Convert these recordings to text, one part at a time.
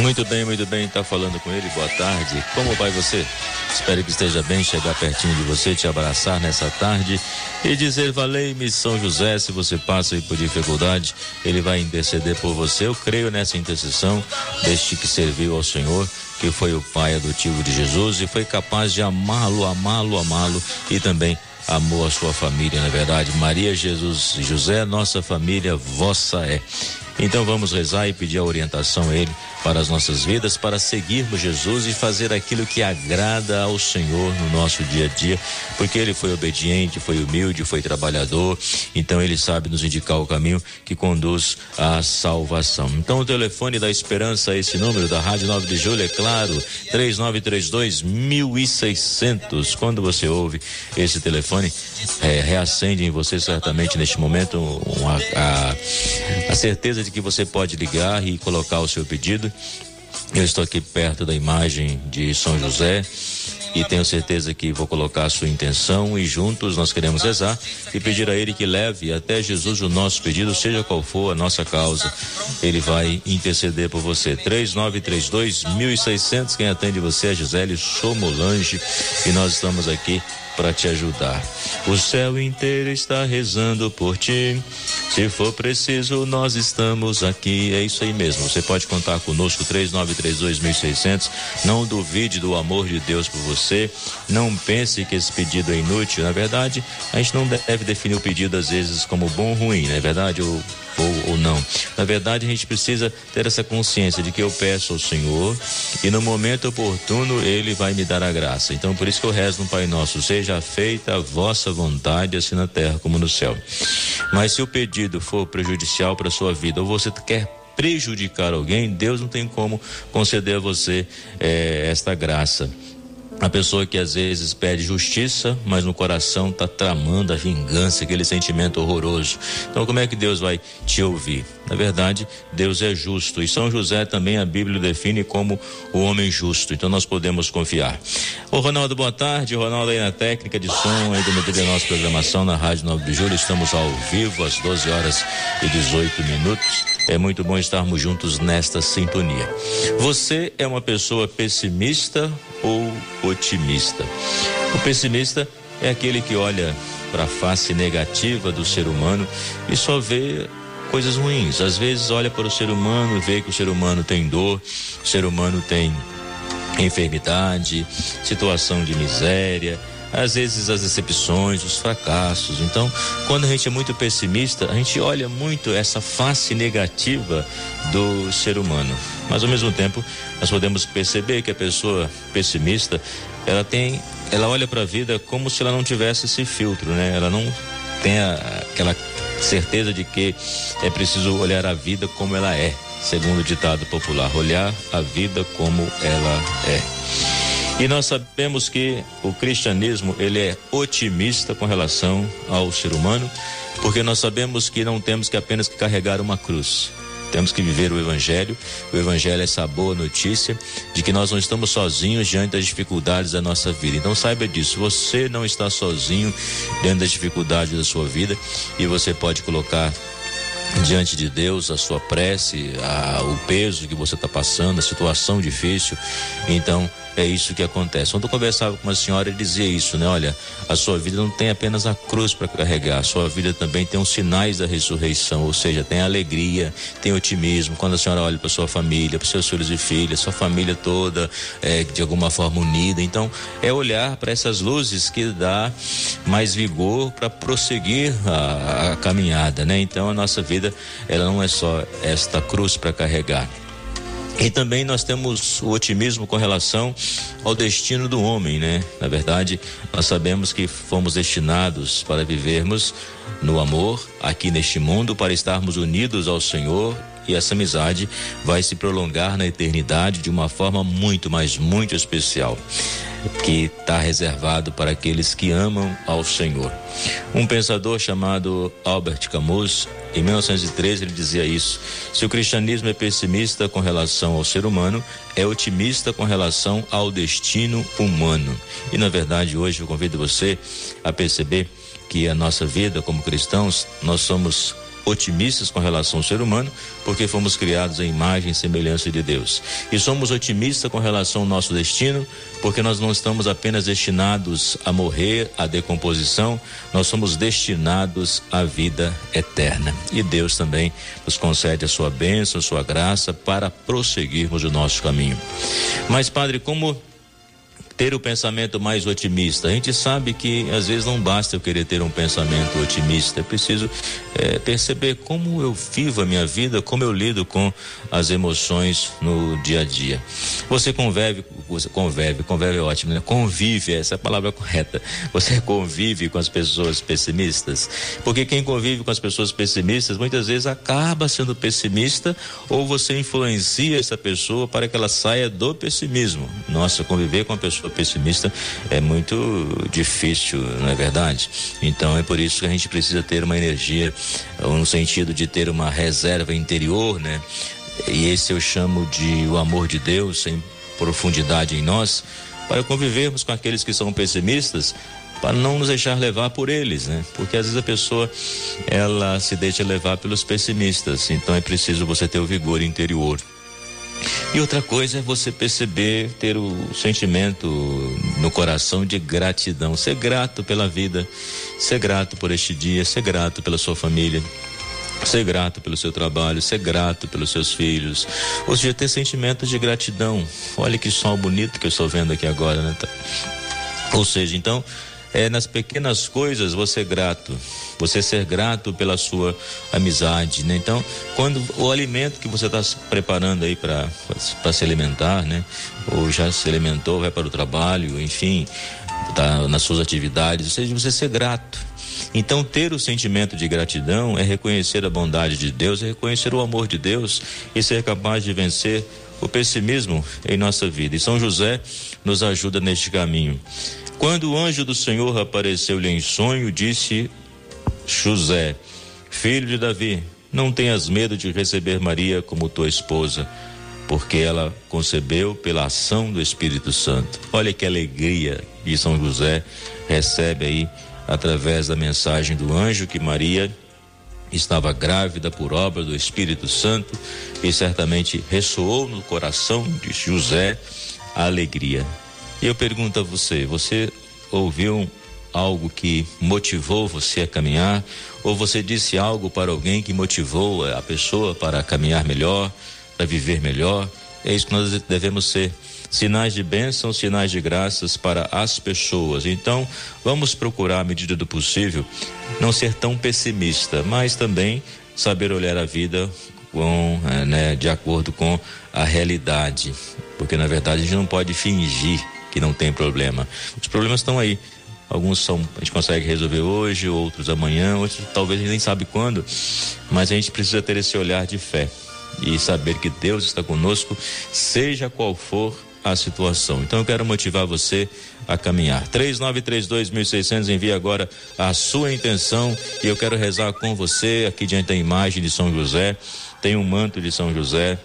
Muito bem, muito bem, tá falando com ele. Boa tarde. Como vai você? Espero que esteja bem, chegar pertinho de você, te abraçar nessa tarde e dizer: Valei-me São José. Se você passa aí por dificuldade, ele vai interceder por você. Eu creio nessa intercessão deste que serviu ao Senhor que foi o pai adotivo de Jesus e foi capaz de amá-lo, amá-lo, amá-lo e também amou a sua família, na é verdade. Maria, Jesus e José, nossa família, vossa é. Então vamos rezar e pedir a orientação a Ele para as nossas vidas, para seguirmos Jesus e fazer aquilo que agrada ao Senhor no nosso dia a dia, porque Ele foi obediente, foi humilde, foi trabalhador, então Ele sabe nos indicar o caminho que conduz à salvação. Então o telefone da esperança, esse número da Rádio 9 de Julho, é claro, 3932 1600. Quando você ouve esse telefone, é, reacende em você certamente neste momento uma, a, a certeza de que você pode ligar e colocar o seu pedido. Eu estou aqui perto da imagem de São José e tenho certeza que vou colocar a sua intenção e juntos nós queremos rezar e pedir a Ele que leve até Jesus o nosso pedido, seja qual for a nossa causa. Ele vai interceder por você. 3932 1600. Quem atende você é Gisele Somolange e nós estamos aqui para te ajudar. O céu inteiro está rezando por ti. Se for preciso, nós estamos aqui. É isso aí mesmo. Você pode contar conosco 3932.600. Não duvide do amor de Deus por você. Não pense que esse pedido é inútil. Na verdade, a gente não deve definir o pedido às vezes como bom ou ruim, não é verdade? Ou, ou não. Na verdade, a gente precisa ter essa consciência de que eu peço ao Senhor e no momento oportuno Ele vai me dar a graça. Então, por isso que eu rezo no Pai Nosso: seja feita a vossa vontade, assim na terra como no céu. Mas se o pedido for prejudicial para a sua vida ou você quer prejudicar alguém, Deus não tem como conceder a você eh, esta graça. A pessoa que às vezes pede justiça, mas no coração está tramando a vingança, aquele sentimento horroroso. Então, como é que Deus vai te ouvir? Na verdade, Deus é justo. E São José também a Bíblia define como o homem justo. Então, nós podemos confiar. Ô, Ronaldo, boa tarde. Ronaldo aí na técnica de som, aí do da nossa programação na Rádio 9 de Julho. Estamos ao vivo às 12 horas e 18 minutos. É muito bom estarmos juntos nesta sintonia. Você é uma pessoa pessimista ou otimista? O pessimista é aquele que olha para a face negativa do ser humano e só vê coisas ruins. Às vezes olha para o ser humano e vê que o ser humano tem dor, o ser humano tem enfermidade, situação de miséria, às vezes as decepções, os fracassos. Então, quando a gente é muito pessimista, a gente olha muito essa face negativa do ser humano. Mas ao mesmo tempo, nós podemos perceber que a pessoa pessimista, ela tem, ela olha para a vida como se ela não tivesse esse filtro, né? Ela não tem a, aquela certeza de que é preciso olhar a vida como ela é, segundo o ditado popular, olhar a vida como ela é. E nós sabemos que o cristianismo ele é otimista com relação ao ser humano, porque nós sabemos que não temos que apenas que carregar uma cruz. Temos que viver o Evangelho. O Evangelho é essa boa notícia de que nós não estamos sozinhos diante das dificuldades da nossa vida. Então saiba disso. Você não está sozinho diante das dificuldades da sua vida e você pode colocar diante de Deus a sua prece, a, o peso que você está passando, a situação difícil. Então é isso que acontece. Quando eu conversava com uma senhora, ele dizia isso, né? Olha, a sua vida não tem apenas a cruz para carregar, a sua vida também tem os sinais da ressurreição, ou seja, tem alegria, tem otimismo. Quando a senhora olha para sua família, para seus filhos e filhas, sua família toda é, de alguma forma unida. Então, é olhar para essas luzes que dá mais vigor para prosseguir a, a caminhada, né? Então, a nossa vida, ela não é só esta cruz para carregar. E também nós temos o otimismo com relação ao destino do homem, né? Na verdade, nós sabemos que fomos destinados para vivermos no amor aqui neste mundo, para estarmos unidos ao Senhor e essa amizade vai se prolongar na eternidade de uma forma muito, mas muito especial que está reservado para aqueles que amam ao Senhor. Um pensador chamado Albert Camus, em 1913, ele dizia isso: se o cristianismo é pessimista com relação ao ser humano, é otimista com relação ao destino humano. E na verdade, hoje eu convido você a perceber que a nossa vida como cristãos, nós somos otimistas com relação ao ser humano, porque fomos criados em imagem e semelhança de Deus. E somos otimistas com relação ao nosso destino, porque nós não estamos apenas destinados a morrer, à decomposição, nós somos destinados à vida eterna. E Deus também nos concede a sua bênção, a sua graça para prosseguirmos o nosso caminho. Mas, Padre, como ter o pensamento mais otimista. A gente sabe que às vezes não basta eu querer ter um pensamento otimista, é preciso é, perceber como eu vivo a minha vida, como eu lido com as emoções no dia a dia. Você convive, você convive, convive é ótimo, né? Convive, essa é a palavra correta. Você convive com as pessoas pessimistas, porque quem convive com as pessoas pessimistas muitas vezes acaba sendo pessimista ou você influencia essa pessoa para que ela saia do pessimismo. Nossa, conviver com a pessoa pessimista é muito difícil, não é verdade? Então é por isso que a gente precisa ter uma energia, no sentido de ter uma reserva interior, né? E esse eu chamo de o amor de Deus em profundidade em nós, para convivermos com aqueles que são pessimistas, para não nos deixar levar por eles, né? Porque às vezes a pessoa ela se deixa levar pelos pessimistas, então é preciso você ter o vigor interior. E outra coisa é você perceber, ter o sentimento no coração de gratidão, ser grato pela vida, ser grato por este dia, ser grato pela sua família, ser grato pelo seu trabalho, ser grato pelos seus filhos, ou seja, ter sentimentos de gratidão. Olha que sol bonito que eu estou vendo aqui agora, né? Ou seja, então, é nas pequenas coisas você é grato, você ser grato pela sua amizade, né? Então, quando o alimento que você está preparando aí para se alimentar, né? Ou já se alimentou, vai para o trabalho, enfim, tá nas suas atividades, ou seja, você ser grato. Então, ter o sentimento de gratidão é reconhecer a bondade de Deus, é reconhecer o amor de Deus e ser capaz de vencer o pessimismo em nossa vida. E São José nos ajuda neste caminho. Quando o anjo do Senhor apareceu-lhe em sonho, disse José, filho de Davi, não tenhas medo de receber Maria como tua esposa, porque ela concebeu pela ação do Espírito Santo. Olha que alegria que São José recebe aí através da mensagem do anjo que Maria estava grávida por obra do Espírito Santo e certamente ressoou no coração de José a alegria. E eu pergunto a você: você ouviu algo que motivou você a caminhar? Ou você disse algo para alguém que motivou a pessoa para caminhar melhor, para viver melhor? É isso que nós devemos ser. Sinais de bênção, sinais de graças para as pessoas. Então, vamos procurar, à medida do possível, não ser tão pessimista, mas também saber olhar a vida com, eh, né, de acordo com a realidade. Porque, na verdade, a gente não pode fingir que não tem problema. Os problemas estão aí. Alguns são a gente consegue resolver hoje, outros amanhã, outros talvez a gente nem sabe quando, mas a gente precisa ter esse olhar de fé e saber que Deus está conosco, seja qual for a situação. Então eu quero motivar você a caminhar. 3932.600 envia agora a sua intenção e eu quero rezar com você aqui diante da imagem de São José. Tem um manto de São José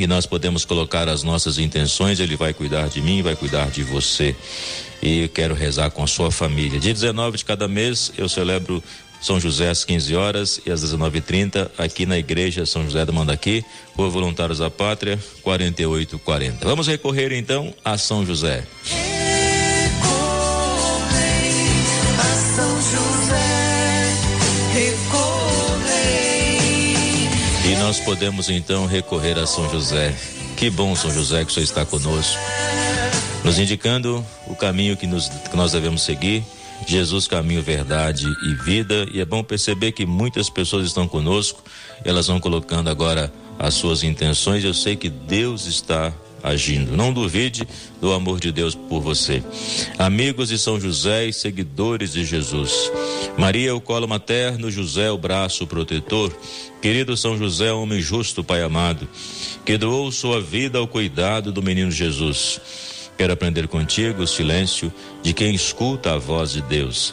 e nós podemos colocar as nossas intenções, ele vai cuidar de mim, vai cuidar de você. E quero rezar com a sua família. Dia 19 de cada mês eu celebro São José às 15 horas e às 19h30 aqui na igreja São José do Mandaqui, Rua Voluntários da Pátria, 4840. Vamos recorrer então a São José. Nós podemos então recorrer a São José. Que bom, São José, que o Senhor está conosco, nos indicando o caminho que, nos, que nós devemos seguir. Jesus, caminho, verdade e vida. E é bom perceber que muitas pessoas estão conosco, elas vão colocando agora as suas intenções. Eu sei que Deus está agindo. Não duvide do amor de Deus por você. Amigos de São José e seguidores de Jesus. Maria, o colo materno, José, o braço protetor. Querido São José, homem justo, Pai amado, que doou sua vida ao cuidado do menino Jesus. Quero aprender contigo o silêncio de quem escuta a voz de Deus.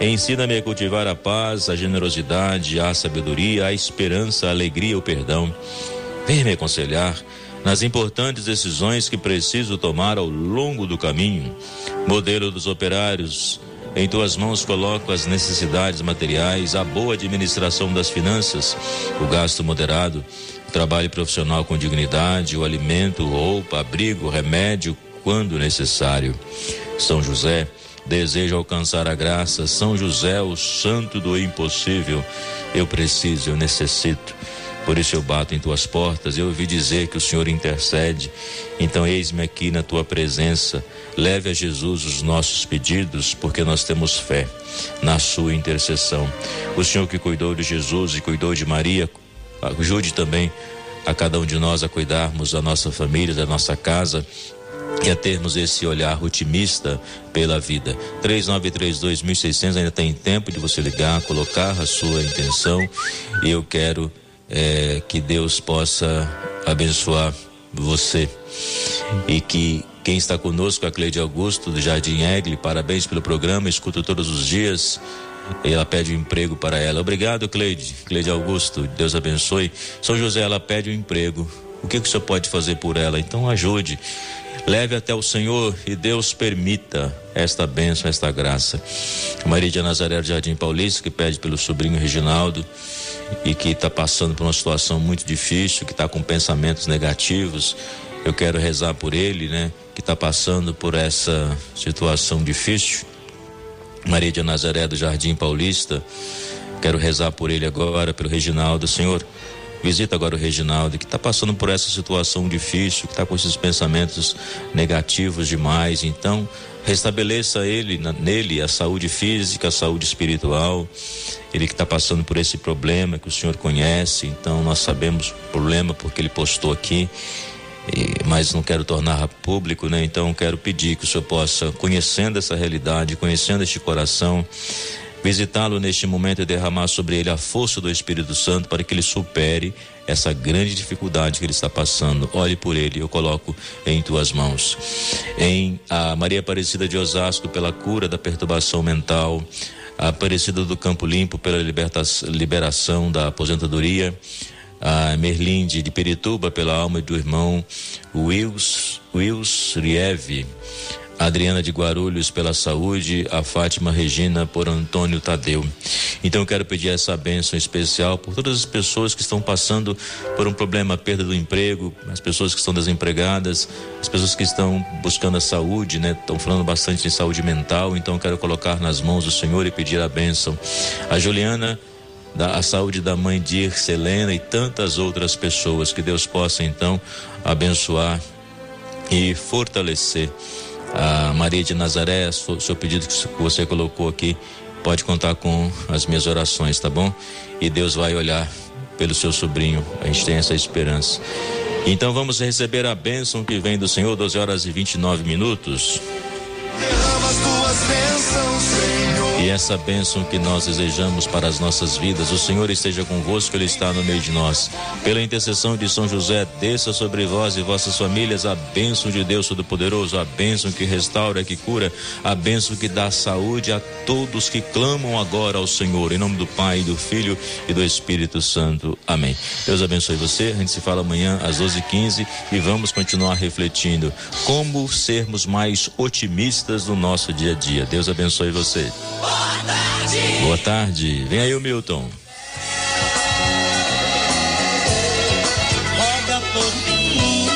Ensina-me a cultivar a paz, a generosidade, a sabedoria, a esperança, a alegria, o perdão. Venha me aconselhar nas importantes decisões que preciso tomar ao longo do caminho. Modelo dos operários, em tuas mãos coloco as necessidades materiais, a boa administração das finanças, o gasto moderado, o trabalho profissional com dignidade, o alimento, roupa, abrigo, remédio, quando necessário. São José, desejo alcançar a graça. São José, o santo do impossível, eu preciso, eu necessito. Por isso eu bato em tuas portas. Eu ouvi dizer que o Senhor intercede. Então, eis-me aqui na tua presença. Leve a Jesus os nossos pedidos, porque nós temos fé na sua intercessão. O Senhor que cuidou de Jesus e cuidou de Maria, ajude também a cada um de nós a cuidarmos da nossa família, da nossa casa, e a termos esse olhar otimista pela vida. 3932.600 ainda tem tempo de você ligar, colocar a sua intenção e eu quero é, que Deus possa abençoar você e que quem está conosco, a Cleide Augusto do Jardim Egle, parabéns pelo programa, escuto todos os dias. Ela pede um emprego para ela. Obrigado, Cleide. Cleide Augusto, Deus abençoe. São José, ela pede um emprego. O que, que o senhor pode fazer por ela? Então ajude. Leve até o Senhor e Deus permita esta bênção, esta graça. Maria de Nazaré do Jardim Paulista, que pede pelo sobrinho Reginaldo e que está passando por uma situação muito difícil, que está com pensamentos negativos. Eu quero rezar por ele, né? Que está passando por essa situação difícil. Maria de Nazaré do Jardim Paulista, quero rezar por ele agora, pelo Reginaldo. Senhor, Visita agora o Reginaldo, que está passando por essa situação difícil, que está com esses pensamentos negativos demais. Então, restabeleça ele, nele a saúde física, a saúde espiritual. Ele que está passando por esse problema que o senhor conhece, então nós sabemos o problema porque ele postou aqui. mas não quero tornar público, né? Então quero pedir que o senhor possa, conhecendo essa realidade, conhecendo este coração, visitá-lo neste momento e derramar sobre ele a força do Espírito Santo para que ele supere essa grande dificuldade que ele está passando. Olhe por ele, eu coloco em tuas mãos. Em a Maria Aparecida de Osasco pela cura da perturbação mental, a Aparecida do Campo Limpo pela liberação da aposentadoria, a Merlinde de Perituba pela alma do irmão Wills, Wills Rieve, Adriana de Guarulhos pela saúde, a Fátima Regina por Antônio Tadeu. Então eu quero pedir essa bênção especial por todas as pessoas que estão passando por um problema, perda do emprego, as pessoas que estão desempregadas, as pessoas que estão buscando a saúde, né? Estão falando bastante de saúde mental, então eu quero colocar nas mãos do Senhor e pedir a bênção. A Juliana da a saúde da mãe de Selena e tantas outras pessoas que Deus possa então abençoar e fortalecer a Maria de Nazaré, o seu pedido que você colocou aqui, pode contar com as minhas orações, tá bom? E Deus vai olhar pelo seu sobrinho, a gente tem essa esperança. Então vamos receber a bênção que vem do Senhor, 12 horas e 29 minutos. Derrama as tuas bênçãos, Senhor. E essa bênção que nós desejamos para as nossas vidas, o Senhor esteja convosco, Ele está no meio de nós. Pela intercessão de São José, desça sobre vós e vossas famílias a bênção de Deus Todo-Poderoso, a bênção que restaura, que cura, a bênção que dá saúde a todos que clamam agora ao Senhor. Em nome do Pai, do Filho e do Espírito Santo. Amém. Deus abençoe você. A gente se fala amanhã às 12h15 e vamos continuar refletindo como sermos mais otimistas no nosso dia a dia. Deus abençoe você. Boa tarde. Boa tarde. Vem aí o Milton. Roda por mim.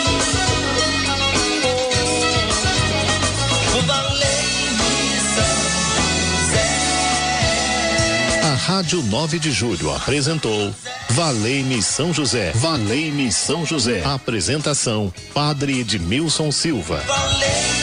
Oh, Rádio 9 de Julho apresentou Valei-me São José. Valei-me São José. Apresentação: Padre Edmilson Silva. Valei.